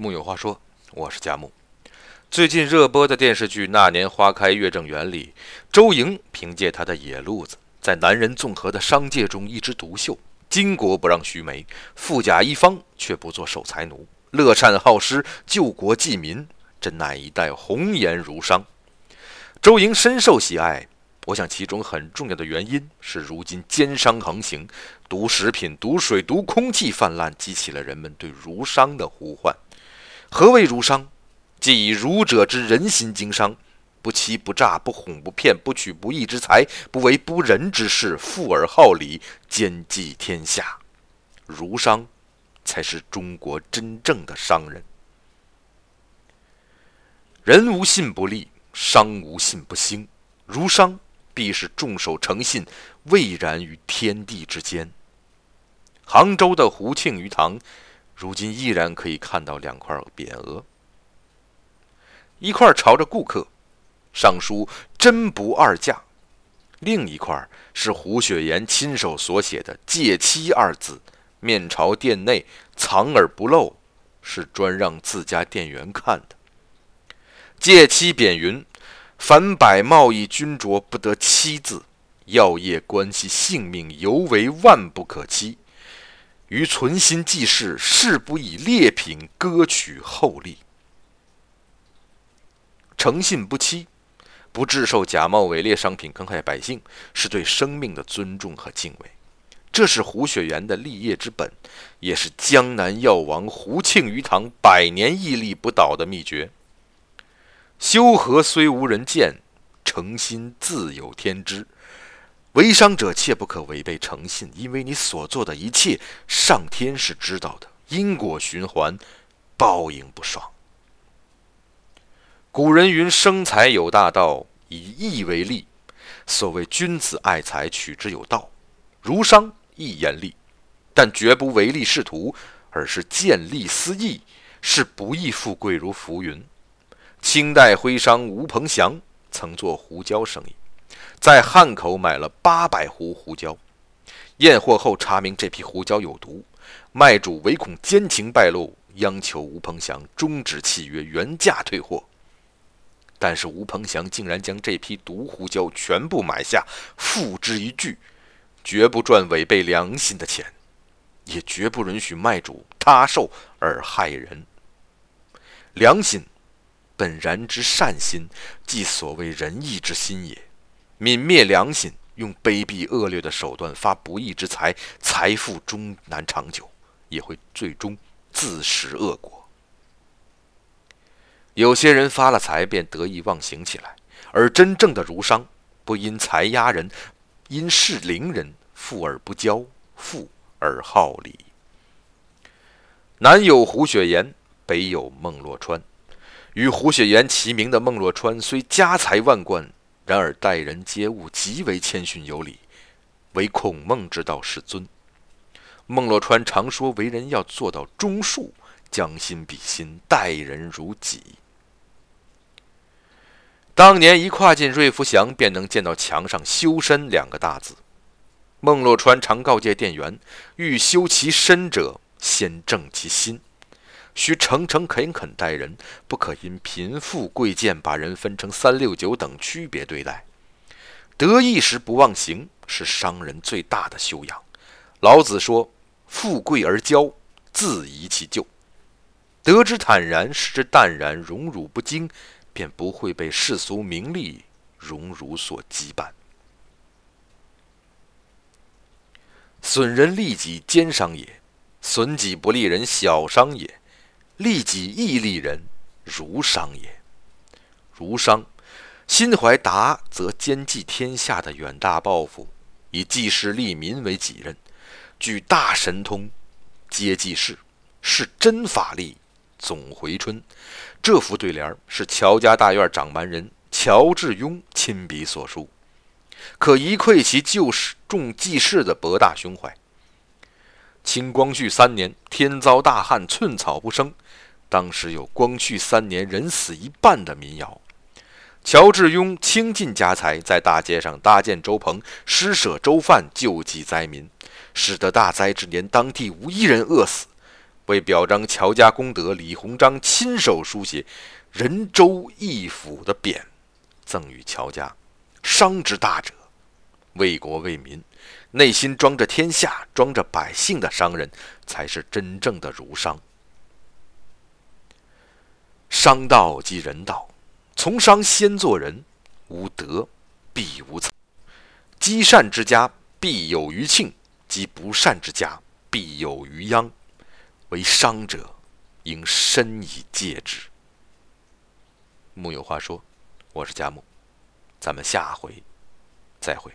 木有话说，我是佳木。最近热播的电视剧《那年花开月正圆》里，周莹凭借她的野路子，在男人纵横的商界中一枝独秀。巾帼不让须眉，富甲一方却不做守财奴，乐善好施，救国济民，真乃一代红颜儒商。周莹深受喜爱，我想其中很重要的原因是如今奸商横行，毒食品、毒水、毒空气泛滥，激起了人们对儒商的呼唤。何谓儒商？即以儒者之人心经商，不欺不诈，不哄不骗，不取不义之财，不为不仁之事，富而好礼，兼济天下。儒商才是中国真正的商人。人无信不立，商无信不兴。儒商必是众守诚信，蔚然于天地之间。杭州的胡庆余堂。如今依然可以看到两块匾额，一块朝着顾客，上书“真不二价”；另一块是胡雪岩亲手所写的“借妻”二字，面朝店内，藏而不露，是专让自家店员看的。借妻匾云：“凡百贸易君着不得妻字，药业关系性命，尤为万不可欺。”于存心济世，誓不以劣品割取厚利。诚信不欺，不制售假冒伪劣商品坑害百姓，是对生命的尊重和敬畏。这是胡雪岩的立业之本，也是江南药王胡庆余堂百年屹立不倒的秘诀。修和虽无人见，诚心自有天知。为商者切不可违背诚信，因为你所做的一切，上天是知道的。因果循环，报应不爽。古人云：“生财有大道，以义为利。”所谓君子爱财，取之有道。儒商亦严厉，但绝不唯利是图，而是见利思义，是不义富贵如浮云。清代徽商吴鹏祥曾做胡椒生意。在汉口买了八百壶胡椒，验货后查明这批胡椒有毒，卖主唯恐奸情败露，央求吴鹏翔终止契约，原价退货。但是吴鹏翔竟然将这批毒胡椒全部买下，付之一炬，绝不赚违背良心的钱，也绝不允许卖主他受而害人。良心，本然之善心，即所谓仁义之心也。泯灭良心，用卑鄙恶劣的手段发不义之财，财富终难长久，也会最终自食恶果。有些人发了财便得意忘形起来，而真正的儒商不因财压人，因势凌人，富而不骄，富而好礼。南有胡雪岩，北有孟洛川，与胡雪岩齐名的孟洛川虽家财万贯。然而待人接物极为谦逊有礼，唯孔孟之道是尊。孟洛川常说，为人要做到忠恕，将心比心，待人如己。当年一跨进瑞福祥，便能见到墙上“修身”两个大字。孟洛川常告诫店员：欲修其身者，先正其心。需诚诚恳恳待人，不可因贫富贵贱把人分成三六九等区别对待。得意时不忘形，是商人最大的修养。老子说：“富贵而骄，自遗其咎。”得之坦然，失之淡然，荣辱不惊，便不会被世俗名利荣辱所羁绊。损人利己，奸商也；损己不利人，小商也。利己亦利人，儒商也。儒商心怀达则兼济天下的远大抱负，以济世利民为己任，具大神通，皆济世，是真法力，总回春。这副对联是乔家大院掌门人乔致庸亲笔所书，可一窥其救世重济世的博大胸怀。清光绪三年，天遭大旱，寸草不生。当时有“光绪三年，人死一半”的民谣。乔致庸倾尽家财，在大街上搭建粥棚，施舍粥饭，救济灾民，使得大灾之年，当地无一人饿死。为表彰乔家功德，李鸿章亲手书写“仁州义府”的匾，赠与乔家。商之大者，为国为民，内心装着天下、装着百姓的商人，才是真正的儒商。商道即人道，从商先做人，无德必无才。积善之家必有余庆，积不善之家必有余殃。为商者，应深以戒之。木有话说，我是佳木，咱们下回再会。